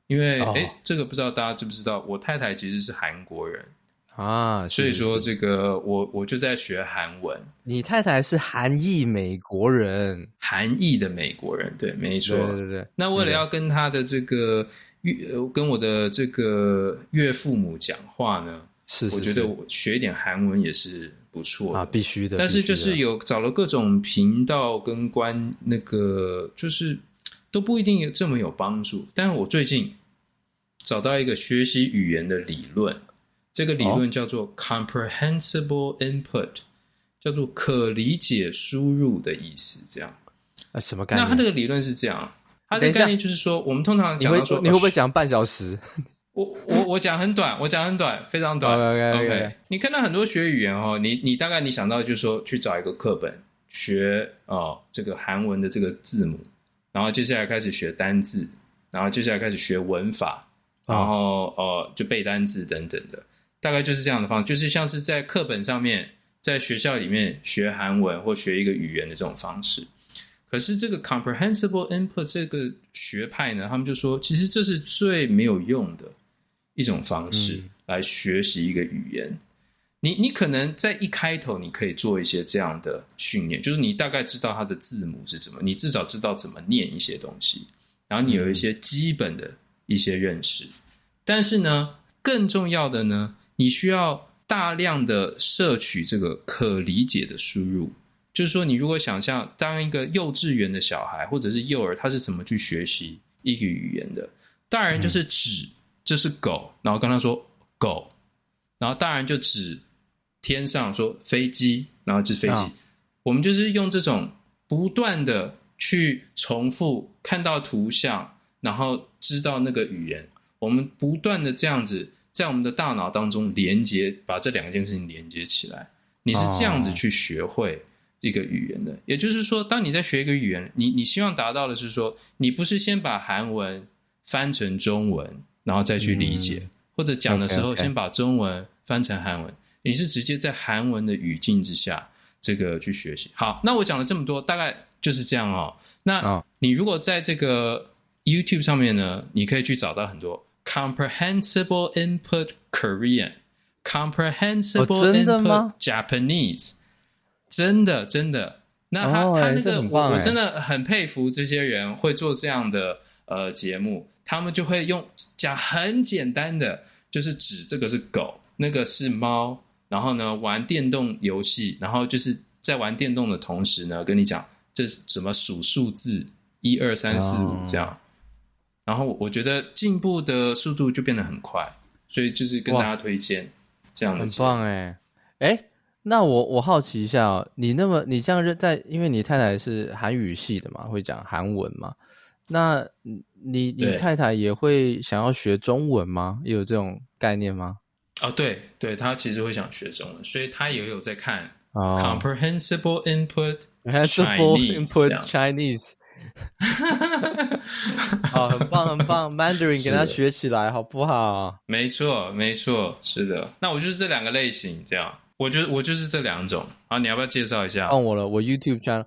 因为哎、oh. 欸，这个不知道大家知不知道，我太太其实是韩国人。啊，所以说这个我我就在学韩文。你太太是韩裔美国人，韩裔的美国人，对，没错，对对对。那为了要跟他的这个岳，跟我的这个岳父母讲话呢，是，是，是，我觉得我学一点韩文也是不错啊，必须的。但是就是有找了各种频道跟关那个，就是都不一定有这么有帮助。但是我最近找到一个学习语言的理论。这个理论叫做 comprehensible input，、哦、叫做可理解输入的意思。这样啊，什么概念？那他这个理论是这样，它的概念就是说，我们通常讲到说，你会你会不会讲半小时？我我我讲很短，我讲很短，非常短。OK OK, okay. 你看到很多学语言哦，你你大概你想到就是说，去找一个课本学哦这个韩文的这个字母，然后接下来开始学单字，然后接下来开始学文法，然后呃就背单字等等的。大概就是这样的方，就是像是在课本上面，在学校里面学韩文或学一个语言的这种方式。可是这个 comprehensible input 这个学派呢，他们就说，其实这是最没有用的一种方式来学习一个语言。嗯、你你可能在一开头你可以做一些这样的训练，就是你大概知道它的字母是怎么，你至少知道怎么念一些东西，然后你有一些基本的一些认识。嗯、但是呢，更重要的呢，你需要大量的摄取这个可理解的输入。就是说，你如果想象当一个幼稚园的小孩或者是幼儿，他是怎么去学习一个语言的？大人就是指这是狗，然后跟他说狗，然后大人就指天上说飞机，然后就是飞机。哦、我们就是用这种不断的去重复看到图像，然后知道那个语言。我们不断的这样子在我们的大脑当中连接，把这两件事情连接起来。你是这样子去学会。哦一个语言的，也就是说，当你在学一个语言，你你希望达到的是说，你不是先把韩文翻成中文，然后再去理解，嗯、或者讲的时候先把中文翻成韩文，okay, okay. 你是直接在韩文的语境之下这个去学习。好，那我讲了这么多，大概就是这样哦。那你如果在这个 YouTube 上面呢，你可以去找到很多 Comprehensible Input Korean，Comprehensible Input Japanese。真的，真的，那他、oh, 他那个我我真的很佩服这些人会做这样的呃节目，他们就会用讲很简单的，就是指这个是狗，那个是猫，然后呢玩电动游戏，然后就是在玩电动的同时呢，跟你讲这是怎么数数字一二三四五这样，oh. 然后我觉得进步的速度就变得很快，所以就是跟大家推荐这样的，很棒哎。哎。那我我好奇一下哦，你那么你这样认在，因为你太太是韩语系的嘛，会讲韩文嘛？那你你太太也会想要学中文吗？也有这种概念吗？哦，对对，她其实会想学中文，所以她也有在看 comprehensible input input Chinese，好，很棒很棒，Mandarin 给他学起来好不好？没错没错，是的。那我就是这两个类型这样。我觉得我就是这两种啊，你要不要介绍一下？哦我了，我 YouTube channel，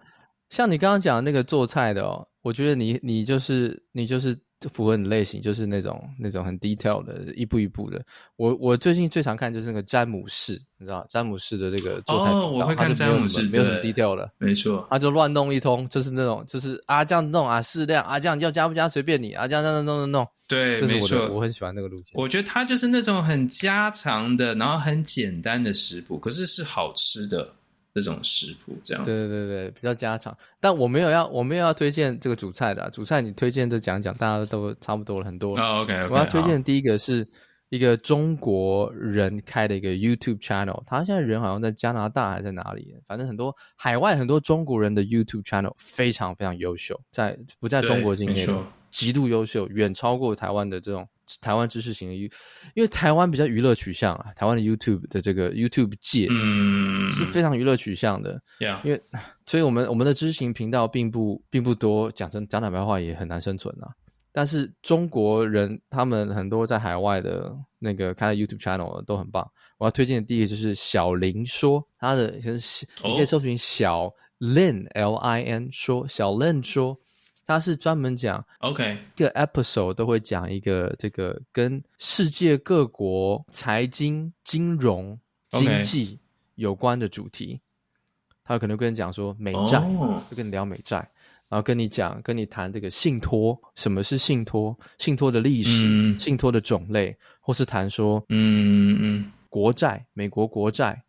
像你刚刚讲的那个做菜的哦，我觉得你你就是你就是。符合你类型，就是那种那种很 detail 的，一步一步的。我我最近最常看就是那个詹姆士，你知道詹姆士的这个做菜频道，哦，我会看詹姆士，没有什么 detail 的，没错，他就乱弄一通，就是那种就是啊这样弄啊适量啊这样要加不加随便你啊这样弄弄弄弄弄，对，这是我我很喜欢那个路线。我觉得他就是那种很家常的，然后很简单的食谱，可是是好吃的。这种食谱这样，对对对，比较家常。但我没有要，我没有要推荐这个主菜的啊，主菜你推荐就讲讲，大家都差不多了，很多了。Oh, OK OK。我要推荐的第一个是一个中国人开的一个 YouTube channel，他现在人好像在加拿大还是在哪里，反正很多海外很多中国人的 YouTube channel 非常非常优秀，在不在中国境内极度优秀，远超过台湾的这种。台湾知识型的 U，因为台湾比较娱乐取向啊，台湾的 YouTube 的这个 YouTube 界，嗯，是非常娱乐取向的，嗯、因为，所以我们我们的知识型频道并不并不多，讲真讲坦白话也很难生存啊。但是中国人他们很多在海外的那个开的 YouTube channel 都很棒，我要推荐的第一个就是小林说，他的就是你可以搜寻小 Lin L I N 说小 Lin 说。他是专门讲，OK，一个 episode 都会讲一个这个跟世界各国财经、金融、经济有关的主题。他可能跟你讲说美债，oh. 就跟你聊美债，然后跟你讲，跟你谈这个信托，什么是信托，信托的历史，mm. 信托的种类，或是谈说，嗯嗯，国债，美国国债。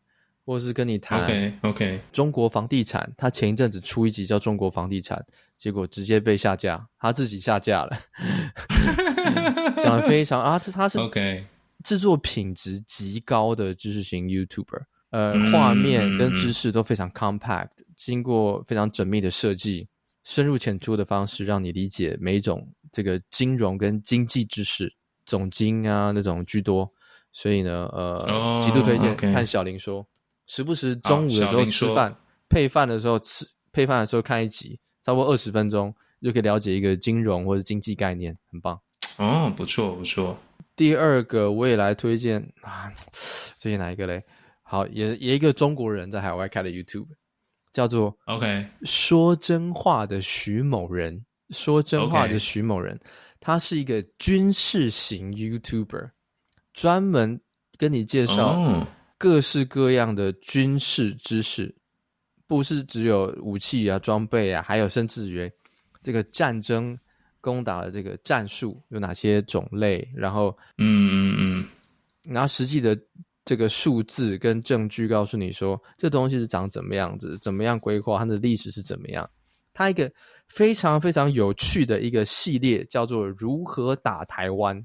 或者是跟你谈，OK OK，中国房地产，他前一阵子出一集叫《中国房地产》，结果直接被下架，他自己下架了，讲的非常啊，这他是 OK，制作品质极高的知识型 YouTuber，呃，画面跟知识都非常 compact，经过非常缜密的设计，深入浅出的方式让你理解每一种这个金融跟经济知识，总经啊那种居多，所以呢，呃，极度推荐看小林说。时不时中午的时候吃饭，配饭的时候吃，配饭的时候看一集，差不多二十分钟就可以了解一个金融或者经济概念，很棒。哦，不错不错。第二个我也来推荐啊，推荐哪一个嘞？好，也也一个中国人在海外开的 YouTube，叫做 OK 说真话的徐某人。说真话的徐某人，他是一个军事型 YouTuber，专门跟你介绍各式各样的军事知识，不是只有武器啊、装备啊，还有甚至于这个战争攻打的这个战术有哪些种类，然后嗯嗯嗯，然后实际的这个数字跟证据告诉你说，这东西是长怎么样子，怎么样规划，它的历史是怎么样，它一个。非常非常有趣的一个系列，叫做《如何打台湾》。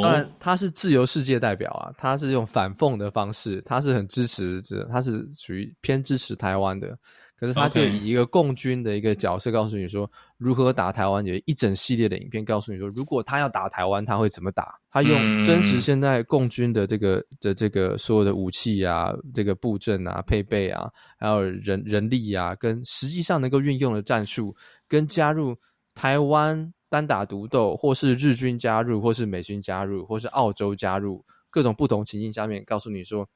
当然，他是自由世界代表啊，他是用反讽的方式，他是很支持这，他是属于偏支持台湾的。可是他就以一个共军的一个角色告诉你说如何打台湾，有一整系列的影片告诉你说，如果他要打台湾，他会怎么打？他用真实现在共军的这个的这个所有的武器啊、这个布阵啊、配备啊，还有人人力啊，跟实际上能够运用的战术，跟加入台湾单打独斗，或是日军加入，或是美军加入，或是澳洲加入，各种不同情境下面，告诉你说，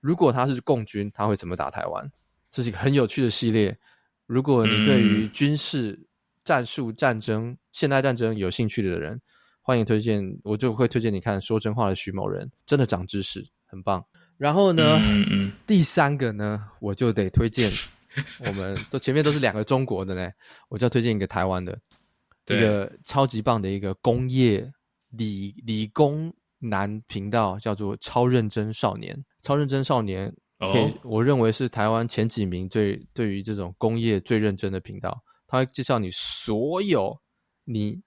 如果他是共军，他会怎么打台湾？这是一个很有趣的系列。如果你对于军事、战术、战争、现代战争有兴趣的人，欢迎推荐，我就会推荐你看《说真话的徐某人》，真的长知识，很棒。然后呢，嗯嗯、第三个呢，我就得推荐，我们都前面都是两个中国的呢，我就要推荐一个台湾的，一个超级棒的一个工业理理工男频道，叫做“超认真少年”。超认真少年。可以，Okay, 我认为是台湾前几名最对于这种工业最认真的频道。他会介绍你所有你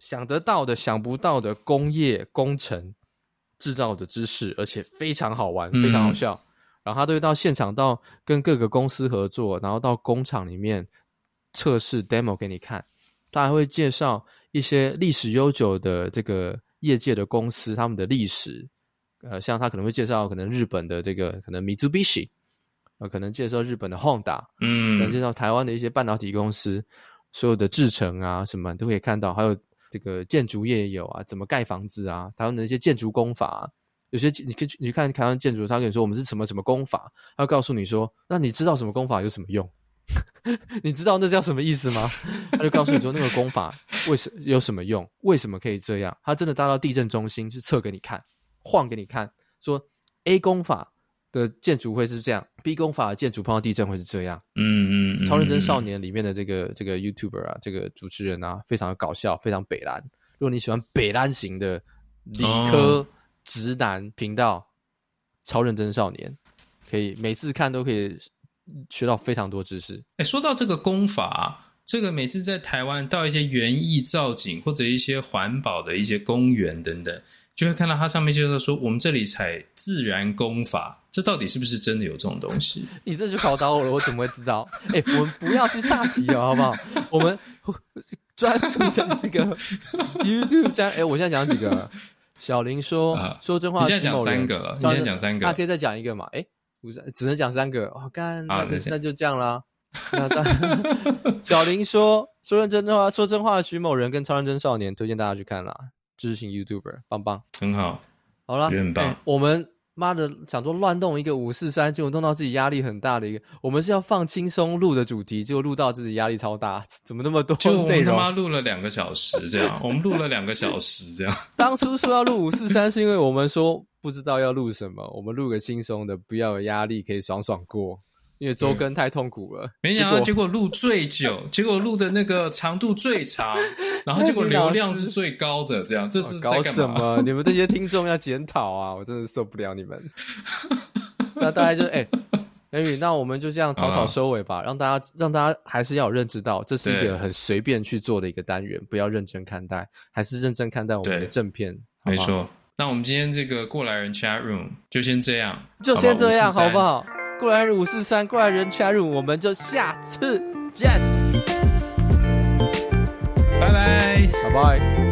想得到的、想不到的工业工程制造的知识，而且非常好玩、非常好笑。嗯、然后他都会到现场，到跟各个公司合作，然后到工厂里面测试 demo 给你看。他还会介绍一些历史悠久的这个业界的公司，他们的历史。呃，像他可能会介绍可能日本的这个可能 Mitsubishi，呃，可能介绍日本的 Honda，嗯，可能介绍台湾的一些半导体公司，所有的制程啊什么都可以看到，还有这个建筑业也有啊，怎么盖房子啊，台湾的一些建筑工法啊，有些你可以你看台湾建筑，他跟你说我们是什么什么工法，他会告诉你说，那你知道什么工法有什么用？你知道那叫什么意思吗？他就告诉你说那个功法为什么有什么用？为什么可以这样？他真的搭到地震中心去测给你看。晃给你看，说 A 功法的建筑会是这样，B 功法的建筑碰到地震会是这样。嗯嗯，超认真少年里面的这个这个 YouTuber 啊，这个主持人啊，非常的搞笑，非常北蓝。如果你喜欢北蓝型的理科直男频道，哦、超认真少年可以每次看都可以学到非常多知识。哎，说到这个功法，这个每次在台湾到一些园艺造景或者一些环保的一些公园等等。就会看到它上面就是说，我们这里采自然功法，这到底是不是真的有这种东西？你这就考倒我了，我怎么会知道？哎、欸，我们不要去下题了，好不好？我们 专注在这个 YouTube 讲。哎、欸，我现在讲几个？小林说、啊、说真话，你现在讲三个了，你现在讲三个，那可以再讲一个嘛？哎、欸，不是，只能讲三个。哦，干，那就那就这样啦。小林说说认真的话，说真话的徐某人跟超认真少年，推荐大家去看啦。知识型 YouTuber，棒棒，很好，好了啦，很棒。欸、我们妈的想说乱动一个五四三，结果弄到自己压力很大的一个。我们是要放轻松录的主题，结果录到自己压力超大，怎么那么多内容？就我们他妈录了两个小时这样，我们录了两个小时这样。当初说要录五四三，是因为我们说不知道要录什么，我们录个轻松的，不要有压力，可以爽爽过。因为周更太痛苦了，没想到结果录最久，结果录的那个长度最长，然后结果流量是最高的，这样这是搞什么？你们这些听众要检讨啊！我真的受不了你们。那大家就哎，美女，那我们就这样草草收尾吧，让大家让大家还是要有认知到，这是一个很随便去做的一个单元，不要认真看待，还是认真看待我们的正片。没错。那我们今天这个过来人 chat room 就先这样，就先这样，好不好？过来人五四三，过来人 chat room，我们就下次见，拜拜，拜拜。